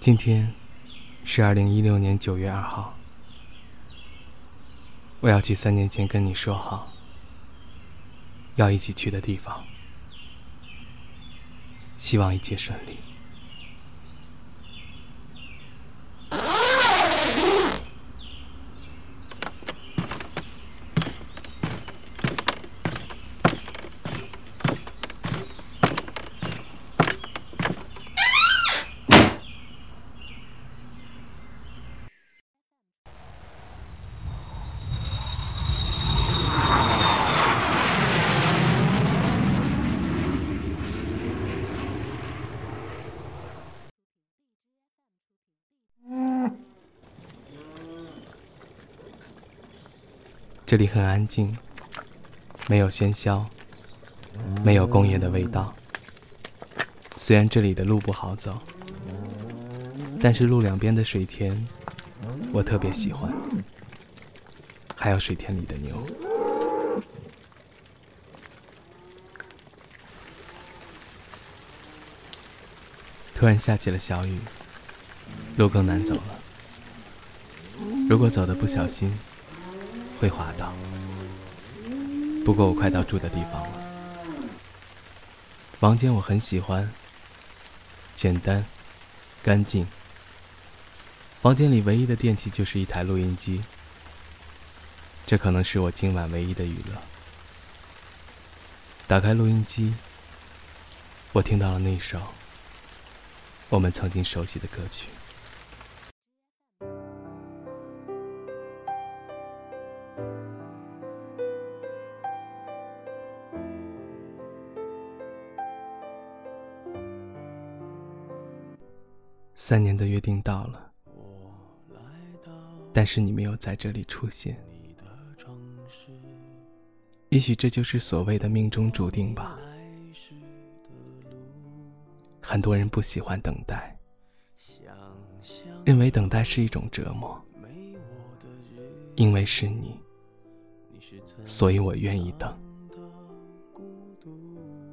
今天是二零一六年九月二号，我要去三年前跟你说好要一起去的地方，希望一切顺利。这里很安静，没有喧嚣，没有工业的味道。虽然这里的路不好走，但是路两边的水田，我特别喜欢。还有水田里的牛。突然下起了小雨，路更难走了。如果走的不小心，会滑倒，不过我快到住的地方了。房间我很喜欢，简单、干净。房间里唯一的电器就是一台录音机，这可能是我今晚唯一的娱乐。打开录音机，我听到了那首我们曾经熟悉的歌曲。三年的约定到了，但是你没有在这里出现。也许这就是所谓的命中注定吧。很多人不喜欢等待，认为等待是一种折磨。因为是你，所以我愿意等。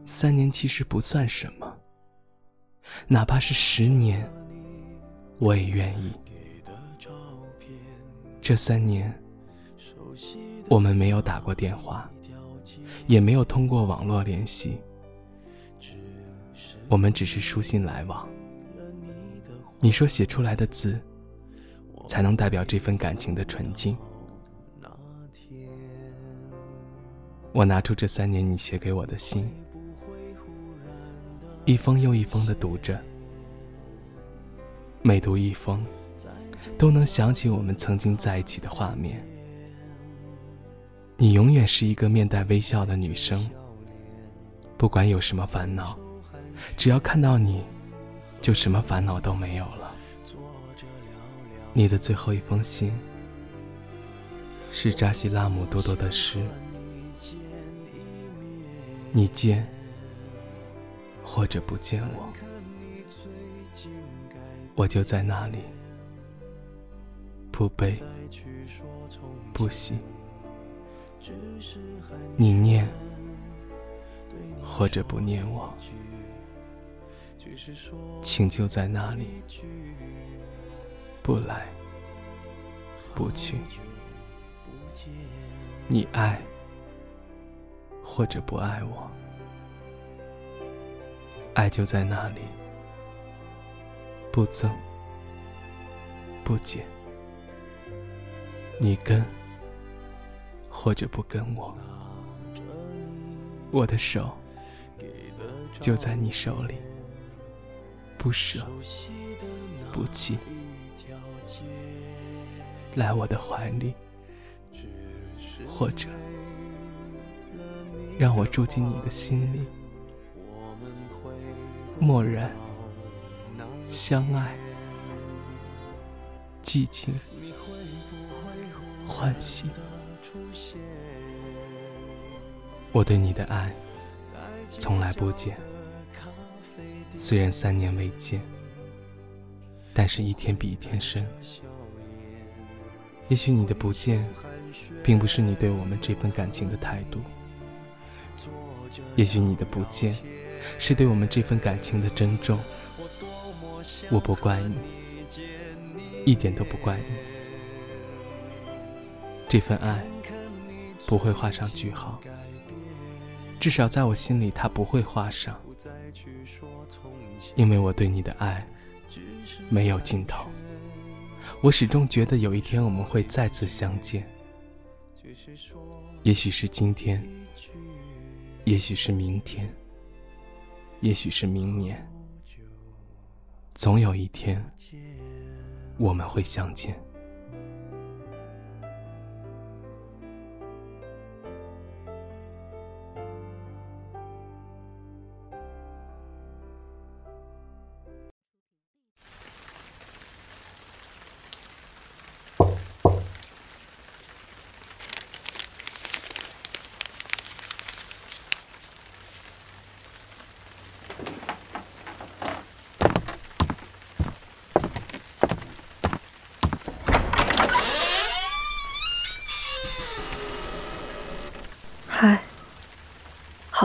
三年其实不算什么，哪怕是十年。我也愿意。这三年，我们没有打过电话，也没有通过网络联系，我们只是书信来往。你说写出来的字，才能代表这份感情的纯净。我拿出这三年你写给我的信，一封又一封的读着。每读一封，都能想起我们曾经在一起的画面。你永远是一个面带微笑的女生，不管有什么烦恼，只要看到你，就什么烦恼都没有了。你的最后一封信，是扎西拉姆多多的诗。你见，或者不见我。我就在那里，不悲不喜。你念或者不念我，请就在那里，不来不去。你爱或者不爱我，爱就在那里。不增，不减。你跟或者不跟我，我的手就在你手里，不舍不弃。来我的怀里，或者让我住进你的心里，默然。相爱，寂静，欢喜。我对你的爱从来不减，虽然三年未见，但是一天比一天深。也许你的不见，并不是你对我们这份感情的态度；也许你的不见，是对我们这份感情的珍重。我不怪你，一点都不怪你。这份爱不会画上句号，至少在我心里，它不会画上，因为我对你的爱没有尽头。我始终觉得有一天我们会再次相见，也许是今天，也许是明天，也许是明年，总有一天我们会相见。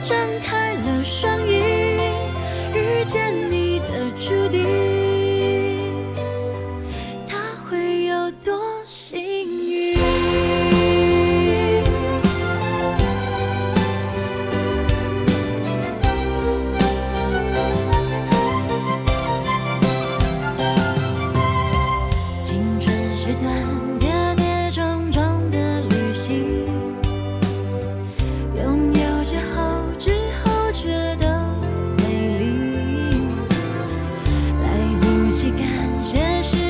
张开了双起感谢时